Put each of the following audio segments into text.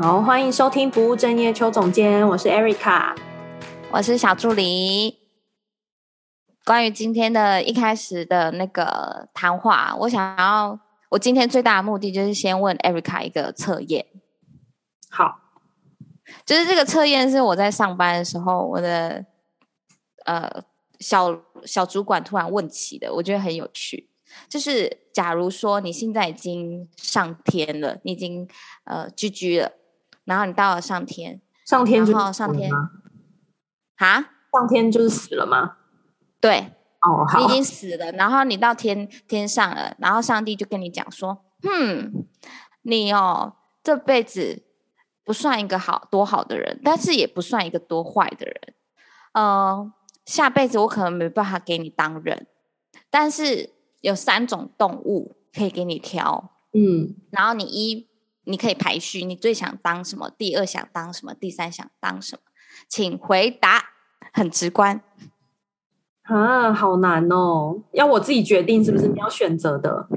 好，欢迎收听不务正业邱总监，我是 Erica，我是小助理。关于今天的一开始的那个谈话，我想要，我今天最大的目的就是先问 Erica 一个测验。好，就是这个测验是我在上班的时候，我的呃小小主管突然问起的，我觉得很有趣。就是假如说你现在已经上天了，你已经呃居居了。然后你到了上天，上天就上天啊？上天就是死了吗？对，哦，好，你已经死了。然后你到天天上了，然后上帝就跟你讲说：“哼，你哦，这辈子不算一个好多好的人，但是也不算一个多坏的人。嗯、呃，下辈子我可能没办法给你当人，但是有三种动物可以给你挑。嗯，然后你一。”你可以排序，你最想当什么？第二想当什么？第三想当什么？请回答，很直观。啊，好难哦！要我自己决定是不是？你要选择的，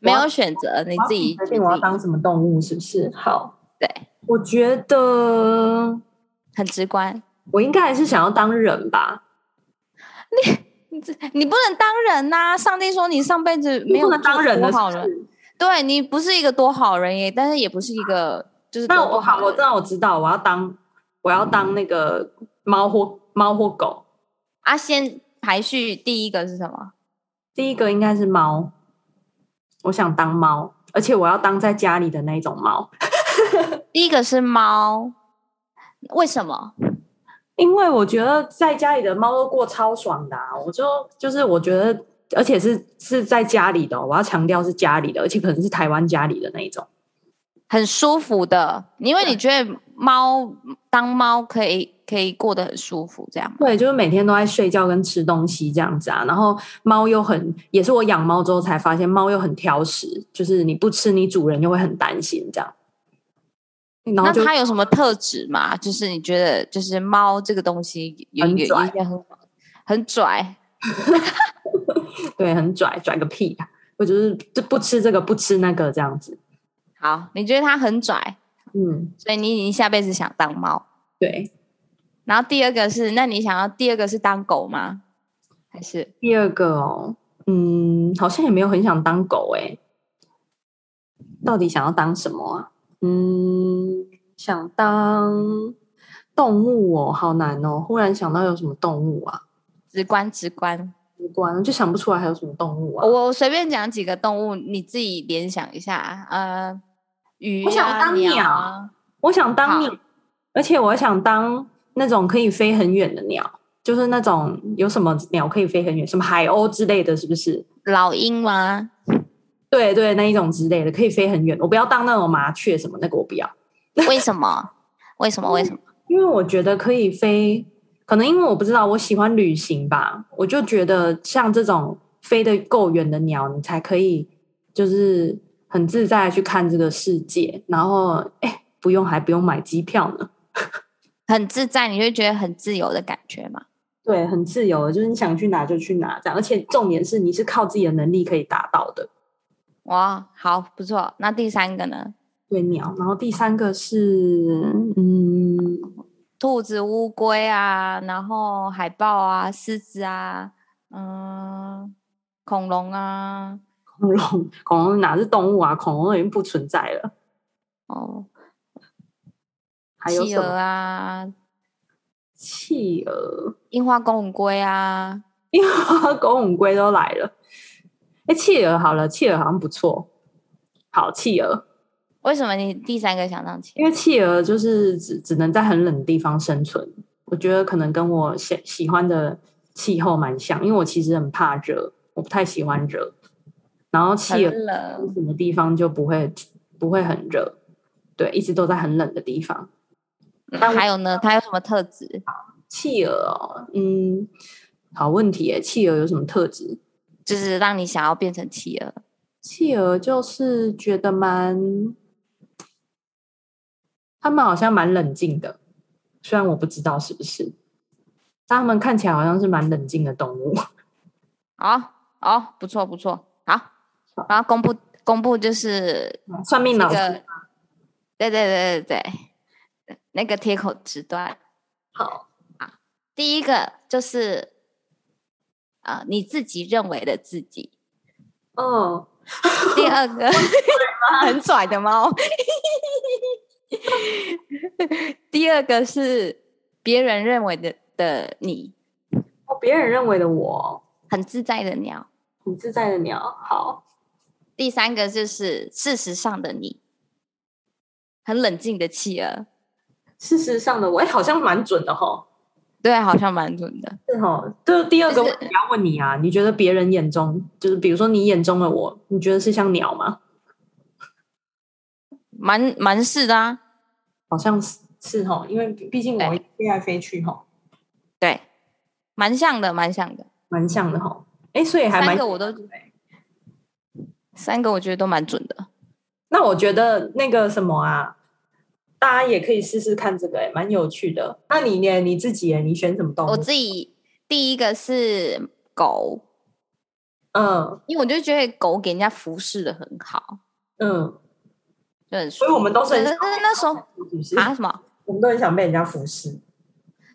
没有选择，你自己决定我要当什么动物，是不是？好，对，我觉得很直观。我应该还是想要当人吧？你你你不能当人呐、啊！上帝说你上辈子没有当人的好人。对，你不是一个多好人耶，但是也不是一个就是。那我好，我知道，我知道，我要当我要当那个猫或猫或狗。啊，先排序，第一个是什么？第一个应该是猫。我想当猫，而且我要当在家里的那种猫。第一个是猫，为什么？因为我觉得在家里的猫都过超爽的啊，我就就是我觉得。而且是是在家里的，我要强调是家里的，而且可能是台湾家里的那一种，很舒服的。因为你觉得猫当猫可以可以过得很舒服，这样。对，就是每天都在睡觉跟吃东西这样子啊。然后猫又很，也是我养猫之后才发现，猫又很挑食，就是你不吃，你主人就会很担心这样。那它有什么特质吗？就是你觉得，就是猫这个东西有一个很很拽。对，很拽，拽个屁啊！我就是就不吃这个，不吃那个，这样子。好，你觉得他很拽，嗯，所以你你下辈子想当猫，对。然后第二个是，那你想要第二个是当狗吗？还是第二个哦？嗯，好像也没有很想当狗诶。到底想要当什么啊？嗯，想当动物哦，好难哦！忽然想到有什么动物啊？直观，直观。无关，就想不出来还有什么动物啊？我随便讲几个动物，你自己联想一下。呃，鱼、啊，我想当鸟，鸟我想当鸟，而且我想当那种可以飞很远的鸟，就是那种有什么鸟可以飞很远，什么海鸥之类的是不是？老鹰吗？对对，那一种之类的可以飞很远。我不要当那种麻雀什么，那个我不要。为什么？为什么？为什么？因为我觉得可以飞。可能因为我不知道，我喜欢旅行吧，我就觉得像这种飞得够远的鸟，你才可以就是很自在去看这个世界，然后哎，不用还不用买机票呢，很自在，你就觉得很自由的感觉嘛？对，很自由的，就是你想去哪就去哪这样，而且重点是你是靠自己的能力可以达到的。哇，好不错。那第三个呢？对，鸟，然后第三个是嗯。兔子、乌龟啊，然后海豹啊、狮子啊，嗯，恐龙啊，恐龙，恐龙哪是动物啊？恐龙已经不存在了。哦，还有企鹅啊，企鹅，樱花公母龟啊，樱花公母龟都来了。哎，企鹅好了，企鹅好像不错。好，企鹅。为什么你第三个想当企鹅？因为企鹅就是只只能在很冷的地方生存，我觉得可能跟我喜喜欢的气候蛮像。因为我其实很怕热，我不太喜欢热。然后企鹅什么地方就不会不会很热，对，一直都在很冷的地方。那还有呢？它有什么特质？企鹅哦，嗯，好问题诶，企鹅有什么特质？就是让你想要变成企鹅？企鹅就是觉得蛮。他们好像蛮冷静的，虽然我不知道是不是，但他们看起来好像是蛮冷静的动物。好，好，不错，不错，好，然后公布公布就是算命老师，对对对对对，那个铁口直断。好啊，第一个就是啊、呃，你自己认为的自己。哦。第二个很拽的猫。第二个是别人认为的的你。哦，别人认为的我，很自在的鸟，很自在的鸟。好。第三个就是事实上的你，很冷静的企鹅。事实上的我，哎，好像蛮准的哈。对，好像蛮准的。是哈。就第二个问题要问你啊，你觉得别人眼中，就是比如说你眼中的我，你觉得是像鸟吗？蛮蛮是的啊，好像是是哈，因为毕竟我飞来飞去哈。对，蛮像的，蛮像的，蛮像的哈。哎，所以还蛮三个我都。三个我觉得都蛮准的，那我觉得那个什么啊，大家也可以试试看这个，哎，蛮有趣的。那你呢？你自己，你选什么动物？我自己第一个是狗，嗯，因为我就觉得狗给人家服侍的很好，嗯，就很，所以我们都是很想，但是那时候啊什么，我们都很想被人家服侍，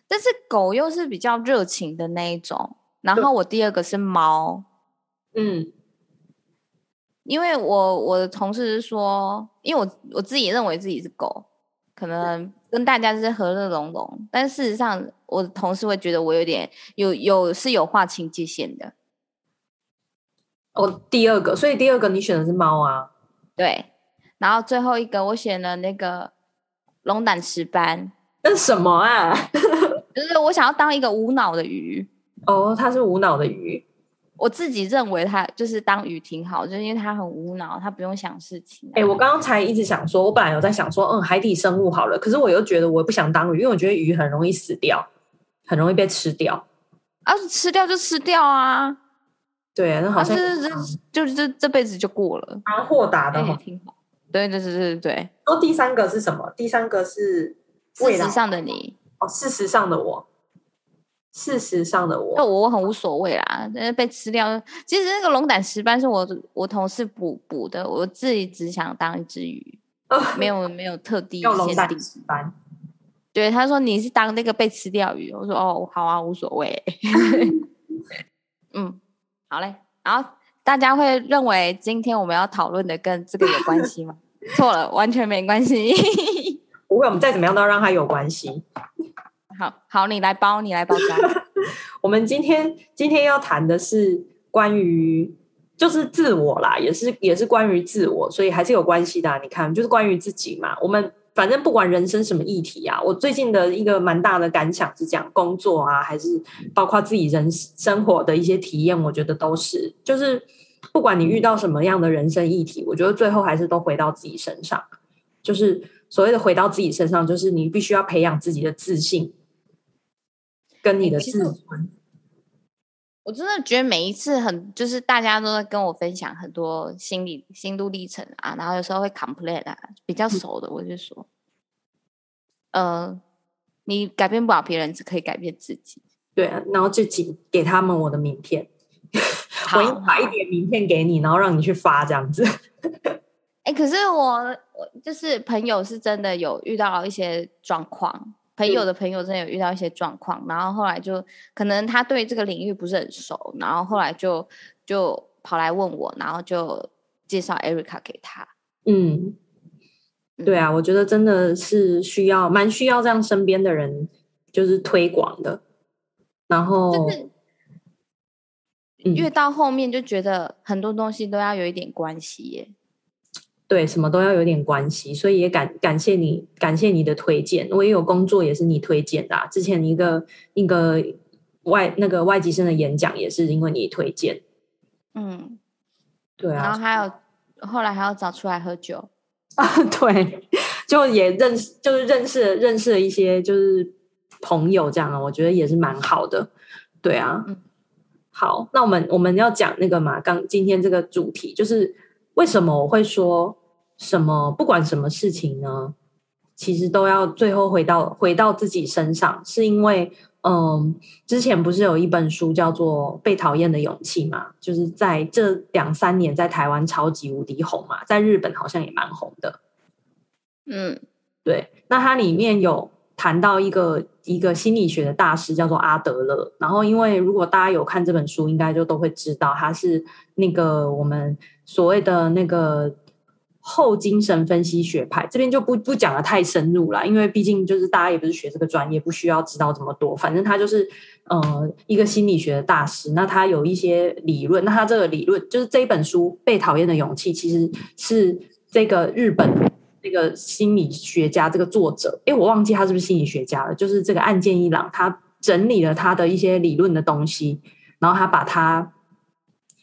但是狗又是比较热情的那一种。然后我第二个是猫，嗯。因为我我的同事是说，因为我我自己也认为自己是狗，可能跟大家是和乐融融，但事实上我的同事会觉得我有点有有是有划清界限的。哦，第二个，所以第二个你选的是猫啊？对，然后最后一个我选了那个龙胆石斑，那是什么啊？就是我想要当一个无脑的鱼。哦，它是无脑的鱼。我自己认为它就是当鱼挺好，就是因为它很无脑，它不用想事情。哎、欸，我刚刚才一直想说，我本来有在想说，嗯，海底生物好了，可是我又觉得我不想当鱼，因为我觉得鱼很容易死掉，很容易被吃掉。啊，吃掉就吃掉啊。对啊，那好像是这就是这这辈子就过了。蛮豁达的，欸，挺好。对对对对对。说第三个是什么？第三个是事实上的你。哦，事实上的我。事实上的我，那我很无所谓啦，但是被吃掉。其实那个龙胆石斑是我我同事补补的，我自己只想当一只鱼，呃、没有没有特地 限定。龙胆石斑，对，他说你是当那个被吃掉鱼，我说哦好啊，无所谓。嗯，好嘞。然后大家会认为今天我们要讨论的跟这个有关系吗？错了，完全没关系。不会，我们再怎么样都要让它有关系。好好，你来包，你来包装。我们今天今天要谈的是关于就是自我啦，也是也是关于自我，所以还是有关系的啊。你看，就是关于自己嘛。我们反正不管人生什么议题啊，我最近的一个蛮大的感想是讲工作啊，还是包括自己人生活的一些体验，我觉得都是就是不管你遇到什么样的人生议题，我觉得最后还是都回到自己身上。就是所谓的回到自己身上，就是你必须要培养自己的自信。跟你的自尊，欸，我真的觉得每一次很就是大家都在跟我分享很多心理心路历程啊，然后有时候会 complain 啊，比较熟的我就说，嗯、呃，你改变不了别人，只可以改变自己。对啊，然后就给给他们我的名片，我应发一点名片给你，然后让你去发这样子。哎、欸，可是我我就是朋友是真的有遇到一些状况。朋友的朋友真的有遇到一些状况，嗯，然后后来就可能他对这个领域不是很熟，然后后来就就跑来问我，然后就介绍 Erica 给他。嗯，对啊，我觉得真的是需要蛮需要这样身边的人就是推广的，然后就是越到后面就觉得很多东西都要有一点关系耶。对，什么都要有点关系，所以也感感谢你，感谢你的推荐。我也有工作，也是你推荐的啊。之前一个一个外那个外籍生的演讲，也是因为你推荐。嗯，对啊。然后还有后来还要找出来喝酒啊，对，就也认识，就是认识认识了一些就是朋友这样啊，我觉得也是蛮好的。对啊，嗯，好，那我们我们要讲那个嘛，刚今天这个主题就是为什么我会说。什么？不管什么事情呢，其实都要最后回到回到自己身上，是因为，嗯，之前不是有一本书叫做《被讨厌的勇气》嘛？就是在这两三年在台湾超级无敌红嘛，在日本好像也蛮红的。嗯，对。那它里面有谈到一个一个心理学的大师叫做阿德勒，然后因为如果大家有看这本书，应该就都会知道他是那个我们所谓的那个。后精神分析学派这边就不不讲得太深入了，因为毕竟就是大家也不是学这个专业，不需要知道这么多。反正他就是呃一个心理学的大师，那他有一些理论，那他这个理论就是这一本书《被讨厌的勇气》，其实是这个日本这个心理学家这个作者，诶，我忘记他是不是心理学家了，就是这个岸见一郎，他整理了他的一些理论的东西，然后他把它。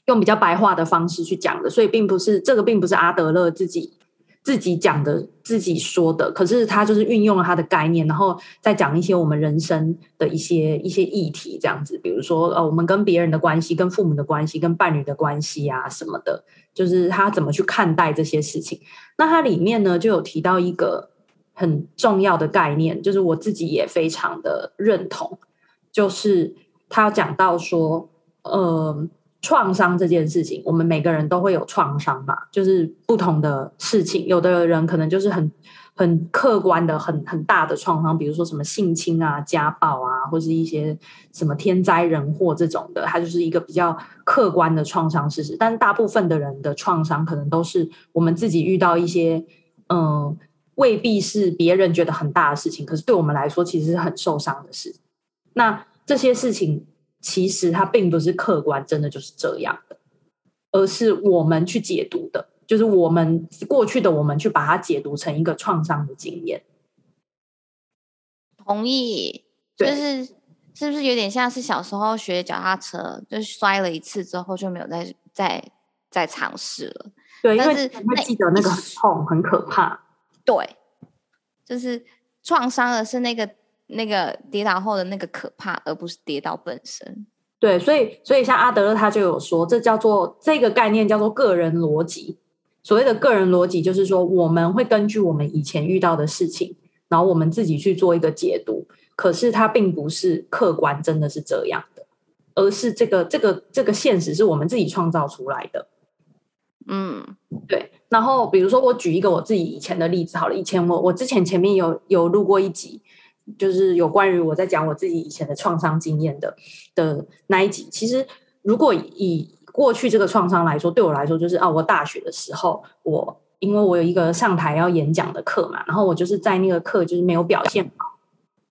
用比较白话的方式去讲的，所以并不是这个，并不是阿德勒自己自己讲的、自己说的。可是他就是运用了他的概念，然后再讲一些我们人生的一些一些议题，这样子。比如说，呃，我们跟别人的关系、跟父母的关系、跟伴侣的关系啊什么的，就是他怎么去看待这些事情。那它里面呢，就有提到一个很重要的概念，就是我自己也非常的认同，就是他讲到说，呃。创伤这件事情，我们每个人都会有创伤嘛，就是不同的事情。有的人可能就是很很客观的、很很大的创伤，比如说什么性侵啊、家暴啊，或是一些什么天灾人祸这种的，它就是一个比较客观的创伤事实。但大部分的人的创伤，可能都是我们自己遇到一些，嗯、未必是别人觉得很大的事情，可是对我们来说，其实是很受伤的事。那这些事情。其实它并不是客观，真的就是这样的，而是我们去解读的，就是我们过去的我们去把它解读成一个创伤的经验。同意，就是是不是有点像是小时候学脚踏车，就是摔了一次之后就没有再再再尝试了？对，但是因为会记得那个痛，很可怕。对，就是创伤的是那个。那个跌倒后的那个可怕，而不是跌倒本身。对，所以所以像阿德勒他就有说，这叫做这个概念叫做个人逻辑。所谓的个人逻辑，就是说我们会根据我们以前遇到的事情，然后我们自己去做一个解读。可是它并不是客观，真的是这样的，而是这个这个这个现实是我们自己创造出来的。嗯，对。然后比如说我举一个我自己以前的例子好了，以前我我之前前面有有录过一集。就是有关于我在讲我自己以前的创伤经验的的那一集。其实，如果以过去这个创伤来说，对我来说就是啊，我大学的时候，我因为我有一个上台要演讲的课嘛，然后我就是在那个课就是没有表现好，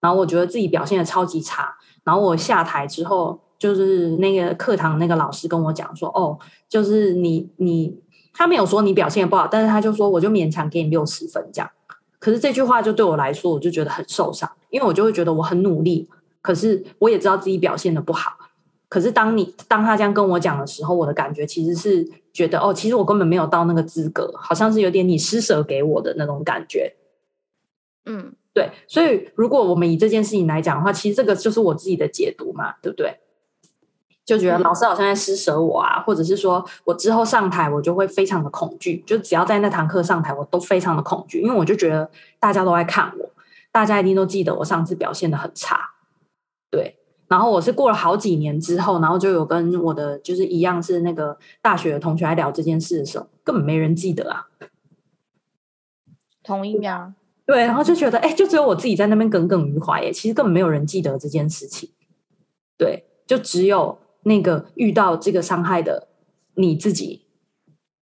然后我觉得自己表现的超级差，然后我下台之后，就是那个课堂那个老师跟我讲说，哦，就是你你他没有说你表现不好，但是他就说我就勉强给你六十分这样。可是这句话就对我来说，我就觉得很受伤，因为我就会觉得我很努力，可是我也知道自己表现的不好。可是当你当他这样跟我讲的时候，我的感觉其实是觉得哦，其实我根本没有到那个资格，好像是有点你施舍给我的那种感觉。嗯，对。所以如果我们以这件事情来讲的话，其实这个就是我自己的解读嘛，对不对？就觉得老师好像在施舍我啊，或者是说我之后上台我就会非常的恐惧，就只要在那堂课上台我都非常的恐惧，因为我就觉得大家都在看我，大家一定都记得我上次表现的很差，对。然后我是过了好几年之后，然后就有跟我的就是一样是那个大学的同学来聊这件事的时候，根本没人记得啊。同意啊。对，然后就觉得哎，就只有我自己在那边耿耿于怀耶，其实根本没有人记得这件事情，对，就只有。那个遇到这个伤害的你自己，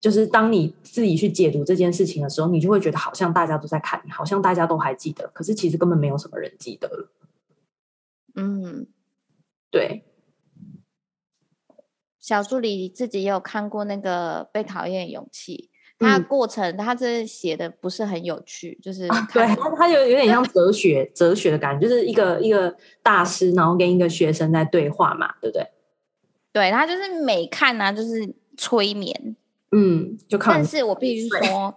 就是当你自己去解读这件事情的时候，你就会觉得好像大家都在看你，好像大家都还记得，可是其实根本没有什么人记得了。嗯，对。小助理自己也有看过那个《被讨厌的勇气》，他过程、嗯、他这写的不是很有趣，就是、啊、对他他有有点像哲学哲学的感觉，就是一个一个大师，然后跟一个学生在对话嘛，对不对？对，他就是每看呢、啊，就是催眠，嗯，就看。但是我必须说，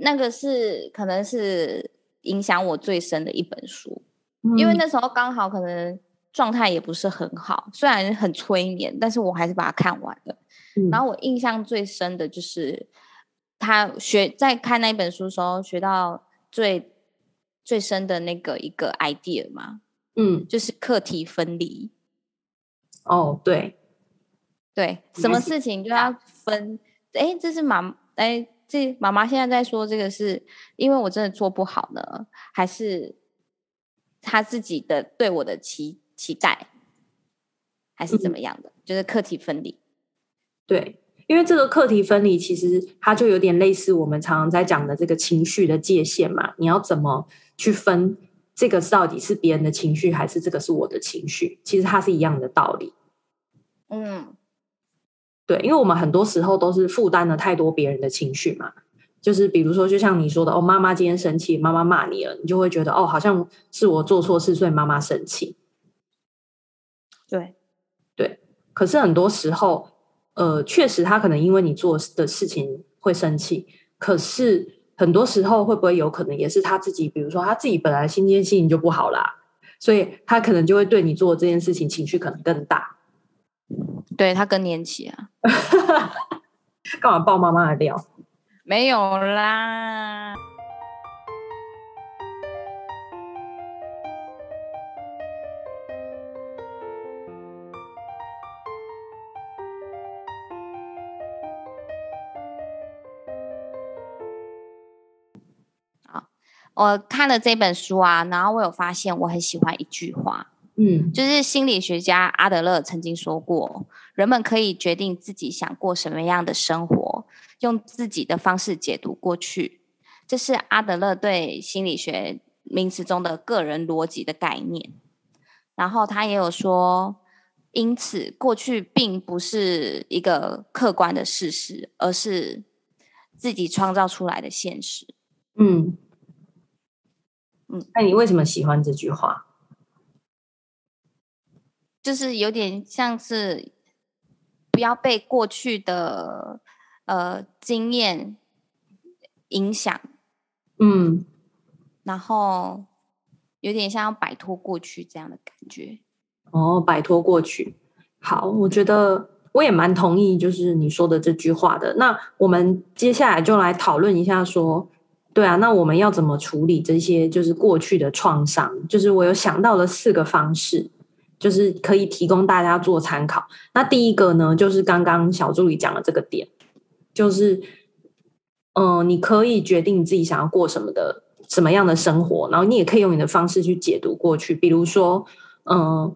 那个是可能是影响我最深的一本书，嗯、因为那时候刚好可能状态也不是很好，虽然很催眠，但是我还是把它看完了。嗯、然后我印象最深的就是他学在看那本书的时候学到最最深的那个一个 idea 嘛，嗯，就是课题分离。哦，对。对，什么事情就要分？哎，这是妈，哎，这妈妈现在在说这个是因为我真的做不好呢，还是他自己的对我的期期待，还是怎么样的？嗯、就是课题分离。对，因为这个课题分离其实它就有点类似我们常常在讲的这个情绪的界限嘛。你要怎么去分这个到底是别人的情绪，还是这个是我的情绪？其实它是一样的道理。嗯。对，因为我们很多时候都是负担了太多别人的情绪嘛，就是比如说，就像你说的，哦，妈妈今天生气，妈妈骂你了，你就会觉得，哦，好像是我做错事，所以妈妈生气。对，对。可是很多时候，呃，确实他可能因为你做的事情会生气，可是很多时候会不会有可能也是他自己，比如说他自己本来心间心情就不好啦，所以他可能就会对你做这件事情情绪可能更大。对，他更年期啊，干嘛爆妈妈的料？没有啦。好，我看了这本书啊，然后我有发现，我很喜欢一句话。嗯，就是心理学家阿德勒曾经说过，人们可以决定自己想过什么样的生活，用自己的方式解读过去。这是阿德勒对心理学名词中的个人逻辑的概念。然后他也有说，因此过去并不是一个客观的事实，而是自己创造出来的现实。嗯嗯，那你为什么喜欢这句话？就是有点像是不要被过去的呃经验影响，嗯，然后有点像要摆脱过去这样的感觉。哦，摆脱过去，好，我觉得我也蛮同意，就是你说的这句话的。那我们接下来就来讨论一下，说，对啊，那我们要怎么处理这些就是过去的创伤？就是我有想到了四个方式。就是可以提供大家做参考。那第一个呢，就是刚刚小助理讲的这个点，就是，嗯、你可以决定你自己想要过什么的什么样的生活，然后你也可以用你的方式去解读过去。比如说，嗯、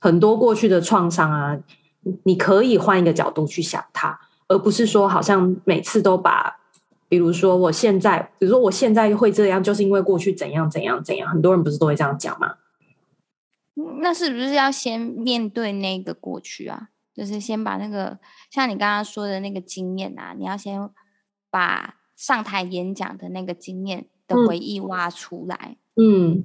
很多过去的创伤啊，你可以换一个角度去想它，而不是说好像每次都把，比如说我现在，比如说我现在会这样，就是因为过去怎样怎样怎样。很多人不是都会这样讲吗？那是不是要先面对那个过去啊？就是先把那个像你刚刚说的那个经验啊，你要先把上台演讲的那个经验的回忆挖出来。嗯，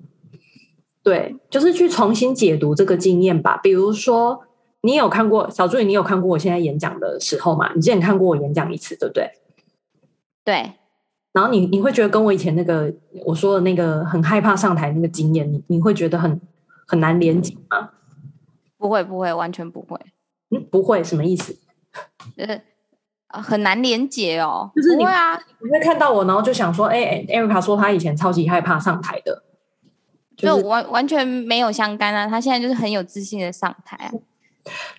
对，就是去重新解读这个经验吧。比如说，你有看过小助理，你有看过我现在演讲的时候吗？你之前看过我演讲一次，对不对？对。然后你你会觉得跟我以前那个我说的那个很害怕上台那个经验，你你会觉得很。很难连接吗？不会，不会，完全不会。嗯，不会，什么意思？呃，很难连接哦。就是你会啊，你会看到我，然后就想说，哎、欸、，Erica 说她以前超级害怕上台的，就是、就完完全没有相干啊。她现在就是很有自信的上台啊。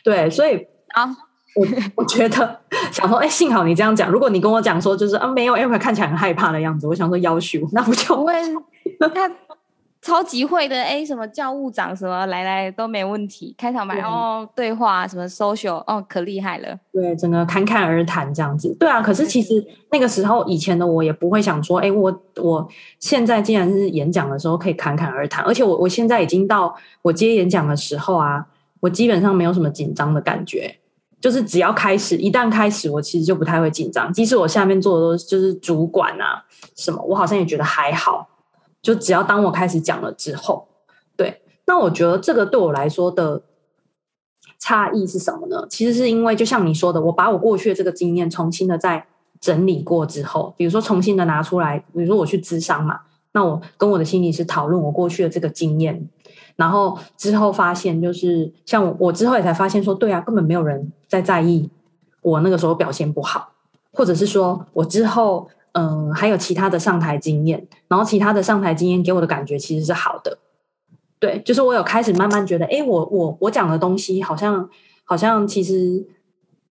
对，所以啊，我我觉得想说，哎、欸，幸好你这样讲。如果你跟我讲说，就是啊，没有 Erica 看起来很害怕的样子，我想说要求，那不就不会他。超级会的，哎，什么教务长什么来来都没问题，开场白哦，对话什么 social 哦，可厉害了。对，整个侃侃而谈这样子。对啊，可是其实那个时候以前的我也不会想说，哎，我我现在竟然是演讲的时候可以侃侃而谈，而且我我现在已经到我接演讲的时候啊，我基本上没有什么紧张的感觉，就是只要开始，一旦开始，我其实就不太会紧张。即使我下面做的都就是主管啊什么，我好像也觉得还好。就只要当我开始讲了之后，对，那我觉得这个对我来说的差异是什么呢？其实是因为就像你说的，我把我过去的这个经验重新的再整理过之后，比如说重新的拿出来，比如说我去咨商嘛，那我跟我的心理师讨论我过去的这个经验，然后之后发现就是像我，我之后也才发现说，对啊，根本没有人在在意我那个时候表现不好，或者是说我之后。嗯，还有其他的上台经验，然后其他的上台经验给我的感觉其实是好的，对，就是我有开始慢慢觉得，哎，我我我讲的东西好像好像其实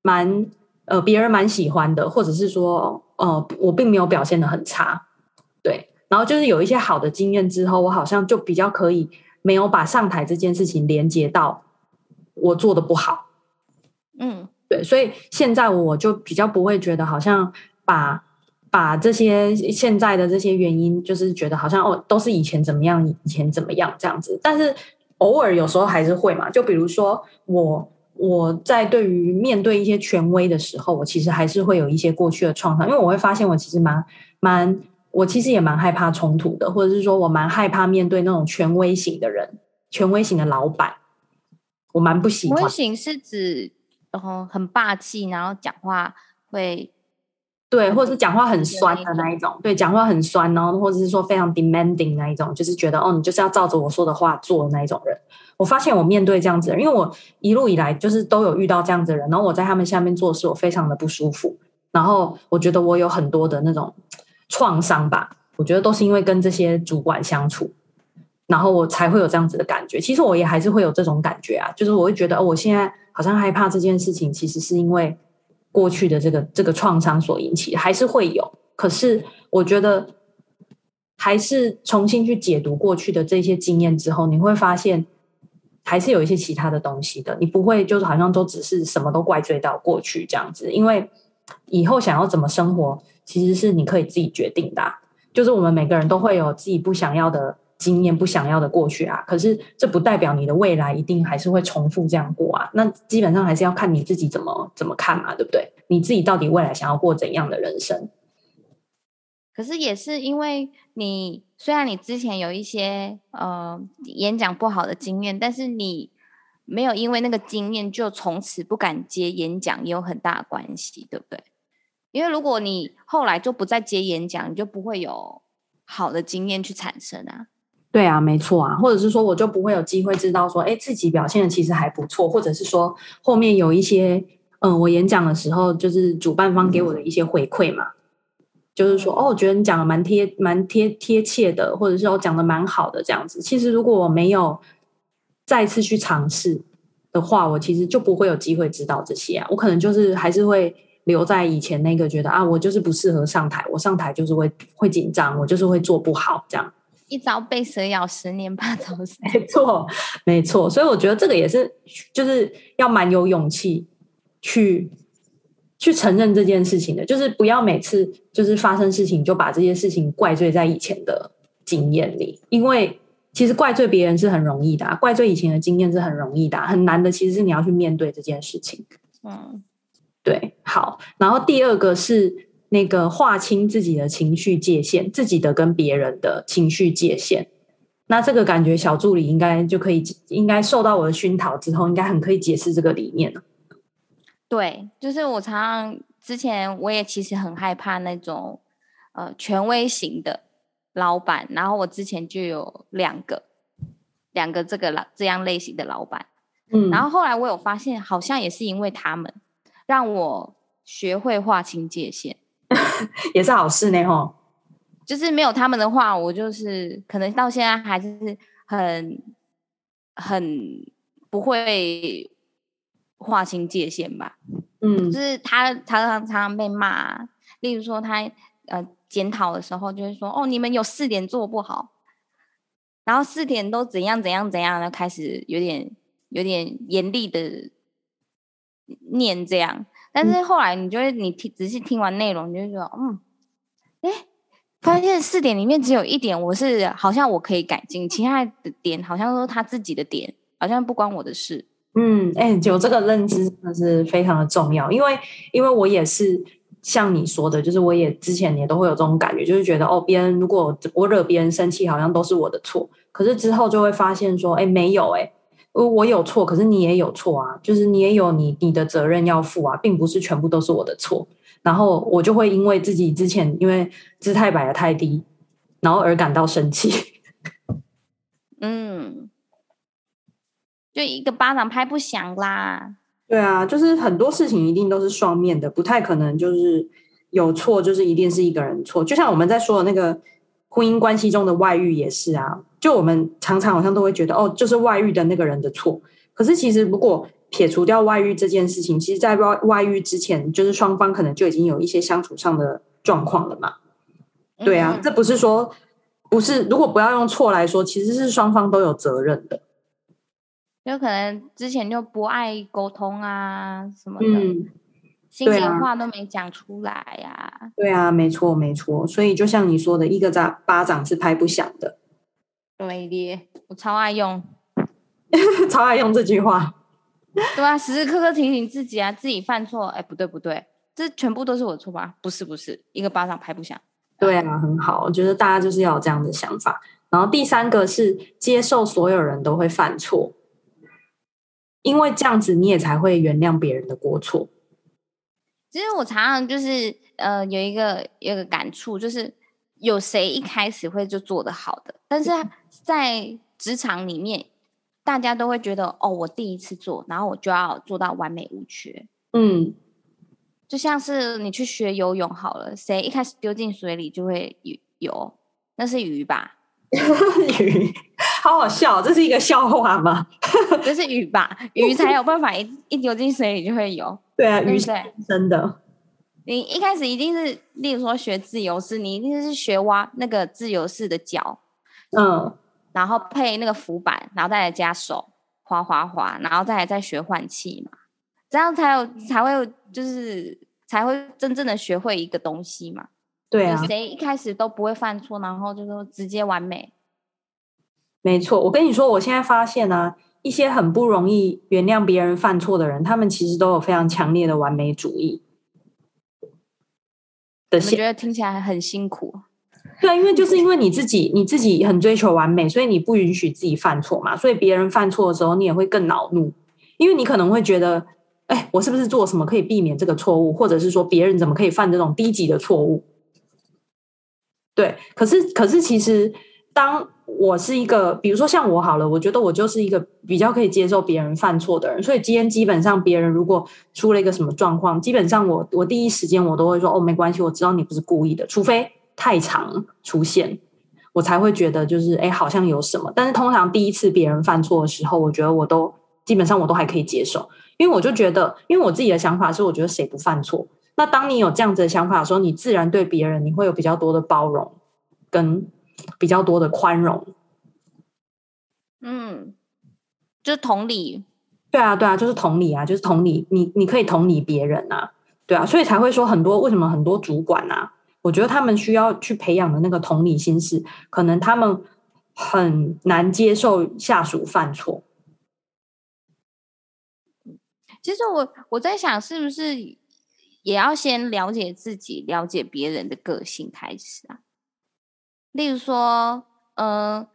蛮呃别人蛮喜欢的，或者是说呃我并没有表现的很差，对。然后就是有一些好的经验之后，我好像就比较可以没有把上台这件事情连接到我做的不好，嗯，对。所以现在我就比较不会觉得好像把。把这些现在的这些原因，就是觉得好像哦，都是以前怎么样，以前怎么样这样子。但是偶尔有时候还是会嘛，就比如说我我在对于面对一些权威的时候，我其实还是会有一些过去的创伤，因为我会发现我其实蛮蛮，我其实也蛮害怕冲突的，或者是说我蛮害怕面对那种权威型的人，权威型的老板，我蛮不喜欢。权威型是指然后很霸气，然后讲话会。对，或者是讲话很酸的那一种，对，讲话很酸，然后或者是说非常 demanding 那一种，就是觉得哦，你就是要照着我说的话做的那一种人。我发现我面对这样子的人，因为我一路以来就是都有遇到这样子的人，然后我在他们下面做事，我非常的不舒服。然后我觉得我有很多的那种创伤吧，我觉得都是因为跟这些主管相处，然后我才会有这样子的感觉。其实我也还是会有这种感觉啊，就是我会觉得哦，我现在好像害怕这件事情，其实是因为。过去的这个这个创伤所引起，还是会有。可是我觉得，还是重新去解读过去的这些经验之后，你会发现，还是有一些其他的东西的。你不会就是好像都只是什么都怪罪到过去这样子，因为以后想要怎么生活，其实是你可以自己决定的。就是我们每个人都会有自己不想要的。经验不想要的过去啊，可是这不代表你的未来一定还是会重复这样过啊。那基本上还是要看你自己怎么怎么看嘛，对不对？你自己到底未来想要过怎样的人生？可是也是因为你虽然你之前有一些呃演讲不好的经验，但是你没有因为那个经验就从此不敢接演讲，也有很大的关系，对不对？因为如果你后来就不再接演讲，你就不会有好的经验去产生啊。对啊，没错啊，或者是说，我就不会有机会知道说，哎，自己表现的其实还不错，或者是说，后面有一些，嗯、呃，我演讲的时候，就是主办方给我的一些回馈嘛，就是说，哦，我觉得你讲的蛮贴、蛮贴贴切的，或者是我讲的蛮好的这样子。其实如果我没有再次去尝试的话，我其实就不会有机会知道这些啊。我可能就是还是会留在以前那个觉得啊，我就是不适合上台，我上台就是会会紧张，我就是会做不好这样。一朝被蛇咬，十年怕草绳。没错，没错。所以我觉得这个也是，就是要蛮有勇气去去承认这件事情的。就是不要每次就是发生事情就把这些事情怪罪在以前的经验里，因为其实怪罪别人是很容易的啊，怪罪以前的经验是很容易的啊，很难的其实是你要去面对这件事情。嗯，对，好。然后第二个是。那个划清自己的情绪界限，自己的跟别人的情绪界限。那这个感觉小助理应该就可以，应该受到我的熏陶之后，应该很可以解释这个理念了。对，就是我常常之前我也其实很害怕那种呃权威型的老板，然后我之前就有两个两个这个老这样类型的老板，嗯，然后后来我有发现，好像也是因为他们让我学会划清界限。也是好事呢，吼！就是没有他们的话，我就是可能到现在还是很很不会划清界限吧。嗯，就是他常常常常被骂，例如说他呃检讨的时候，就会说哦，你们有四点做不好，然后四点都怎样怎样怎样的，开始有点有点严厉的念这样。但是后来，你就会你听仔细听完内容，你就会说，嗯，哎，发现四点里面只有一点，我是好像我可以改进，其他的点好像都是他自己的点，好像不关我的事。嗯，哎，有这个认知真的是非常的重要，因为因为我也是像你说的，就是我也之前也都会有这种感觉，就是觉得哦，别人如果我惹别人生气，好像都是我的错。可是之后就会发现说，哎，没有，哎。我有错，可是你也有错啊，就是你也有你你的责任要负啊，并不是全部都是我的错。然后我就会因为自己之前因为姿态摆的太低，然后而感到生气。嗯，就一个巴掌拍不响啦。对啊，就是很多事情一定都是双面的，不太可能就是有错就是一定是一个人错。就像我们在说的那个婚姻关系中的外遇也是啊。就我们常常好像都会觉得哦，就是外遇的那个人的错。可是其实如果撇除掉外遇这件事情，其实，在外外遇之前，就是双方可能就已经有一些相处上的状况了嘛。对啊，嗯、这不是说不是，如果不要用错来说，其实是双方都有责任的。有可能之前就不爱沟通啊什么的，嗯、心里话都没讲出来呀、啊。对啊，没错没错。所以就像你说的，一个巴巴掌是拍不响的。对的，我超爱用，超爱用这句话。对啊，时时刻刻提醒自己啊，自己犯错，哎，不对不对，这全部都是我的错吧？不是不是，一个巴掌拍不响。对啊，很好，我觉得大家就是要有这样的想法。然后第三个是接受所有人都会犯错，因为这样子你也才会原谅别人的过错。其实我常常就是呃有一个有一个感触，就是有谁一开始会就做的好的，但是在职场里面。大家都会觉得哦，我第一次做，然后我就要做到完美无缺。嗯，就像是你去学游泳好了，谁一开始丢进水里就会游？那是鱼吧？鱼，好好笑，这是一个笑话吗？这是鱼吧？鱼才有办法一一丢进水里就会游。对啊，鱼是真的。你一开始一定是，例如说学自由式，你一定是学挖那个自由式的脚。嗯。然后配那个浮板，然后再来加手滑滑滑，然后再来再学换气嘛，这样才有才会就是才会真正的学会一个东西嘛。对啊，谁一开始都不会犯错，然后就说直接完美。没错，我跟你说，我现在发现呢、啊，一些很不容易原谅别人犯错的人，他们其实都有非常强烈的完美主义。我觉得听起来很辛苦。对，因为就是因为你自己，你自己很追求完美，所以你不允许自己犯错嘛。所以别人犯错的时候，你也会更恼怒，因为你可能会觉得，哎，我是不是做什么可以避免这个错误，或者是说别人怎么可以犯这种低级的错误？对，可是可是其实，当我是一个，比如说像我好了，我觉得我就是一个比较可以接受别人犯错的人，所以今天基本上别人如果出了一个什么状况，基本上我我第一时间我都会说，哦，没关系，我知道你不是故意的，除非。太常出现，我才会觉得就是哎，好像有什么。但是通常第一次别人犯错的时候，我觉得我都基本上我都还可以接受，因为我就觉得，因为我自己的想法是，我觉得谁不犯错。那当你有这样子的想法的时候，你自然对别人你会有比较多的包容跟比较多的宽容。嗯，就是同理。对啊，对啊，就是同理啊，就是同理。你你可以同理别人啊，对啊，所以才会说很多为什么很多主管啊。我觉得他们需要去培养的那个同理心是，可能他们很难接受下属犯错。其实我我在想，是不是也要先了解自己、了解别人的个性开始啊？例如说，嗯、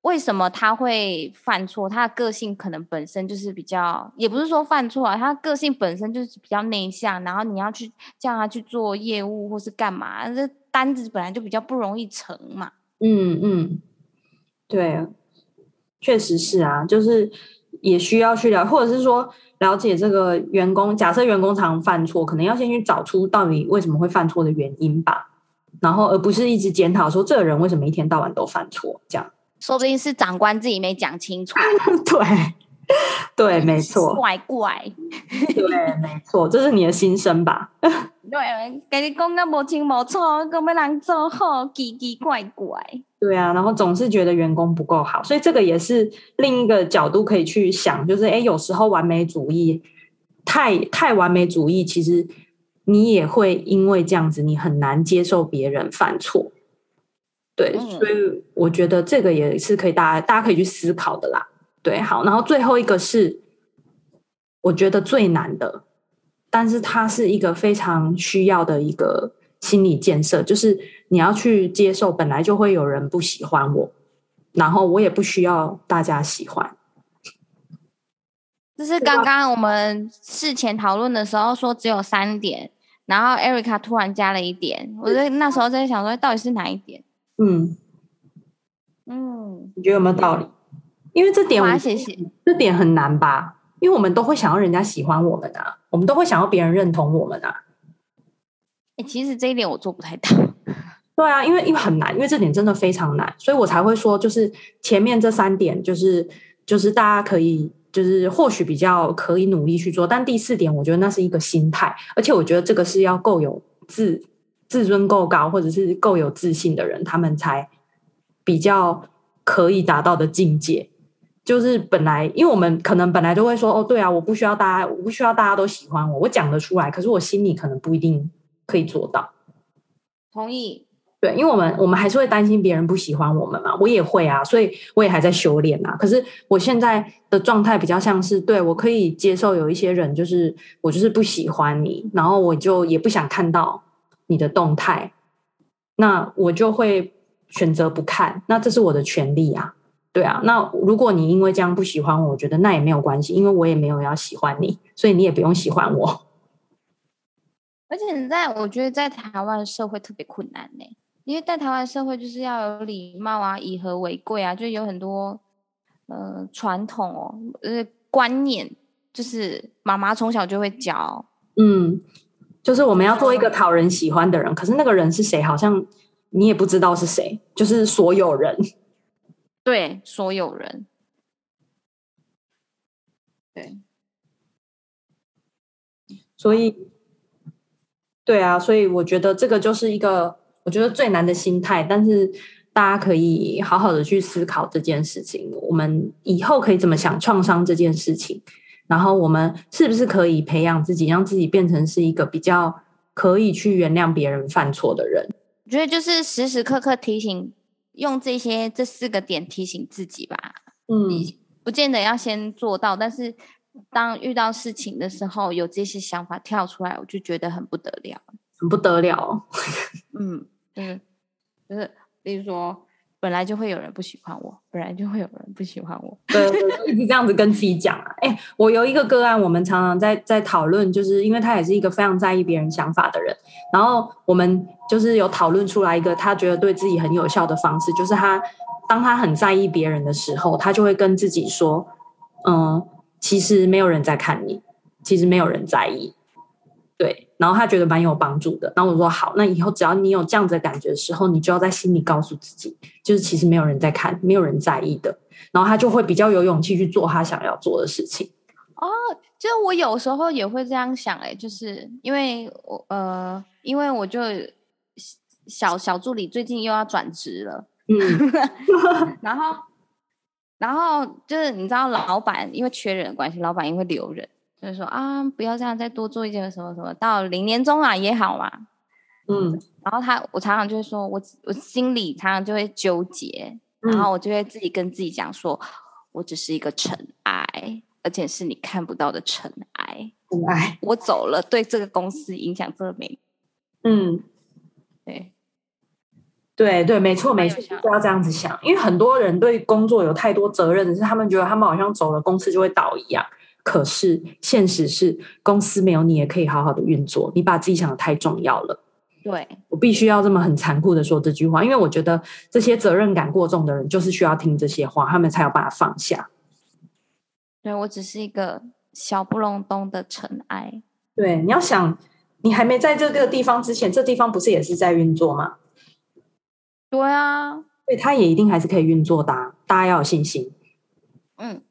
为什么他会犯错？他的个性可能本身就是比较，也不是说犯错啊，他个性本身就是比较内向。然后你要去叫他去做业务或是干嘛，这单子本来就比较不容易成嘛。嗯嗯，对，确实是啊，就是也需要去了，或者是说了解这个员工。假设员工常犯错，可能要先去找出到底为什么会犯错的原因吧，然后而不是一直检讨说这个人为什么一天到晚都犯错这样。说不定是长官自己没讲清楚。对，对，没错。怪怪。对，没错，这是你的心声吧？对，跟你讲个无清无楚，根本人做好奇奇怪怪。对啊，然后总是觉得员工不够好，所以这个也是另一个角度可以去想，就是哎，有时候完美主义太太完美主义，其实你也会因为这样子，你很难接受别人犯错。对，所以我觉得这个也是可以大家大家可以去思考的啦。对，好，然后最后一个是我觉得最难的，但是它是一个非常需要的一个心理建设，就是你要去接受本来就会有人不喜欢我，然后我也不需要大家喜欢。就是刚刚我们事前讨论的时候说只有三点，然后 Erica 突然加了一点，我在那时候在想说到底是哪一点？嗯嗯，你觉得有没有道理？因为这点我，谢谢。这点很难吧？因为我们都会想要人家喜欢我们啊，我们都会想要别人认同我们啊。哎，其实这一点我做不太到。对啊，因为因为很难，因为这点真的非常难，所以我才会说，就是前面这三点，就是就是大家可以就是或许比较可以努力去做。但第四点，我觉得那是一个心态，而且我觉得这个是要够有自自尊够高，或者是够有自信的人，他们才比较可以达到的境界。就是本来，因为我们可能本来都会说，哦，对啊，我不需要大家，我不需要大家都喜欢我，我讲得出来，可是我心里可能不一定可以做到。同意。对，因为我们我们还是会担心别人不喜欢我们嘛，我也会啊，所以我也还在修炼啊。可是我现在的状态比较像是，对，我可以接受有一些人，就是我就是不喜欢你，然后我就也不想看到你的动态，那我就会选择不看，那这是我的权利啊，对啊。那如果你因为这样不喜欢我，我觉得那也没有关系，因为我也没有要喜欢你，所以你也不用喜欢我。而且你在我觉得在台湾社会特别困难呢、因为在台湾社会就是要有礼貌啊，以和为贵啊，就有很多呃传统哦，呃观念，就是妈妈从小就会教，嗯，就是我们要做一个讨人喜欢的人，可是那个人是谁，好像你也不知道是谁，就是所有人，对，所有人，对，所以，对啊，所以我觉得这个就是一个。我觉得最难的心态，但是大家可以好好的去思考这件事情。我们以后可以怎么想创伤这件事情？然后我们是不是可以培养自己，让自己变成是一个比较可以去原谅别人犯错的人？我觉得就是时时刻刻提醒，用这些这四个点提醒自己吧。嗯，不见得要先做到，但是当遇到事情的时候，有这些想法跳出来，我就觉得很不得了，很不得了。嗯。嗯，就是，比如说，本来就会有人不喜欢我，本来就会有人不喜欢我，对，一直这样子跟自己讲啊。哎、欸，我有一个个案，我们常常在在讨论，就是因为他也是一个非常在意别人想法的人，然后我们就是有讨论出来一个他觉得对自己很有效的方式，就是他当他很在意别人的时候，他就会跟自己说，嗯，其实没有人在看你，其实没有人在意。对，然后他觉得蛮有帮助的。然后我说好，那以后只要你有这样子的感觉的时候，你就要在心里告诉自己，就是其实没有人在看，没有人在意的。然后他就会比较有勇气去做他想要做的事情。哦，就我有时候也会这样想，哎，就是因为我呃，因为我就小小助理最近又要转职了，嗯，然后然后就是你知道，老板因为缺人的关系，老板因为留人。就是说啊，不要这样，再多做一件什么什么，到零年终啊也好嘛。嗯，然后他，我常常就会说，我我心里常常就会纠结，嗯，然后我就会自己跟自己讲说，我只是一个尘埃，而且是你看不到的尘埃。尘埃，我走了，对这个公司影响这么没？嗯，对，对对，没错没错，不要这样子想，因为很多人对工作有太多责任，是他们觉得他们好像走了，公司就会倒一样。可是现实是，公司没有你也可以好好的运作。你把自己想的太重要了。对，我必须要这么很残酷的说这句话，因为我觉得这些责任感过重的人，就是需要听这些话，他们才有办法放下。对，我只是一个小不隆咚的尘埃。对，你要想，你还没在这个地方之前，这地方不是也是在运作吗？对啊，所以它也一定还是可以运作的啊，大家要有信心。嗯。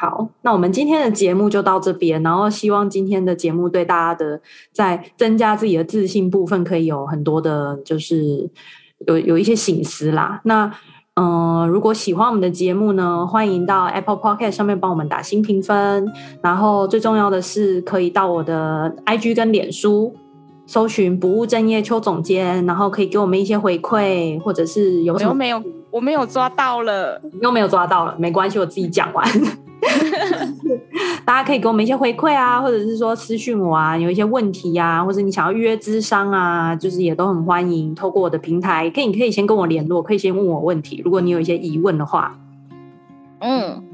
好，那我们今天的节目就到这边，然后希望今天的节目对大家的在增加自己的自信部分，可以有很多的，就是有有一些醒思啦。那嗯、呃，如果喜欢我们的节目呢，欢迎到 Apple Podcast 上面帮我们打新评分，然后最重要的是可以到我的 IG 跟脸书搜寻不务正业邱总监，然后可以给我们一些回馈，或者是有什么？我没有，我没有抓到了，又没有抓到了，没关系，我自己讲完。大家可以给我们一些回馈啊，或者是说私讯我啊，有一些问题啊，或者你想要预约咨商啊，就是也都很欢迎。透过我的平台，可以你可以先跟我联络，可以先问我问题。如果你有一些疑问的话，嗯，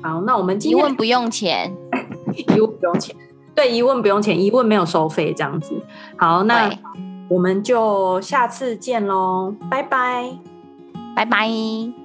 好，那我们今天疑问不用钱，疑问不用钱，对，疑问不用钱，疑问没有收费，这样子。好，那我们就下次见喽，拜拜，拜拜。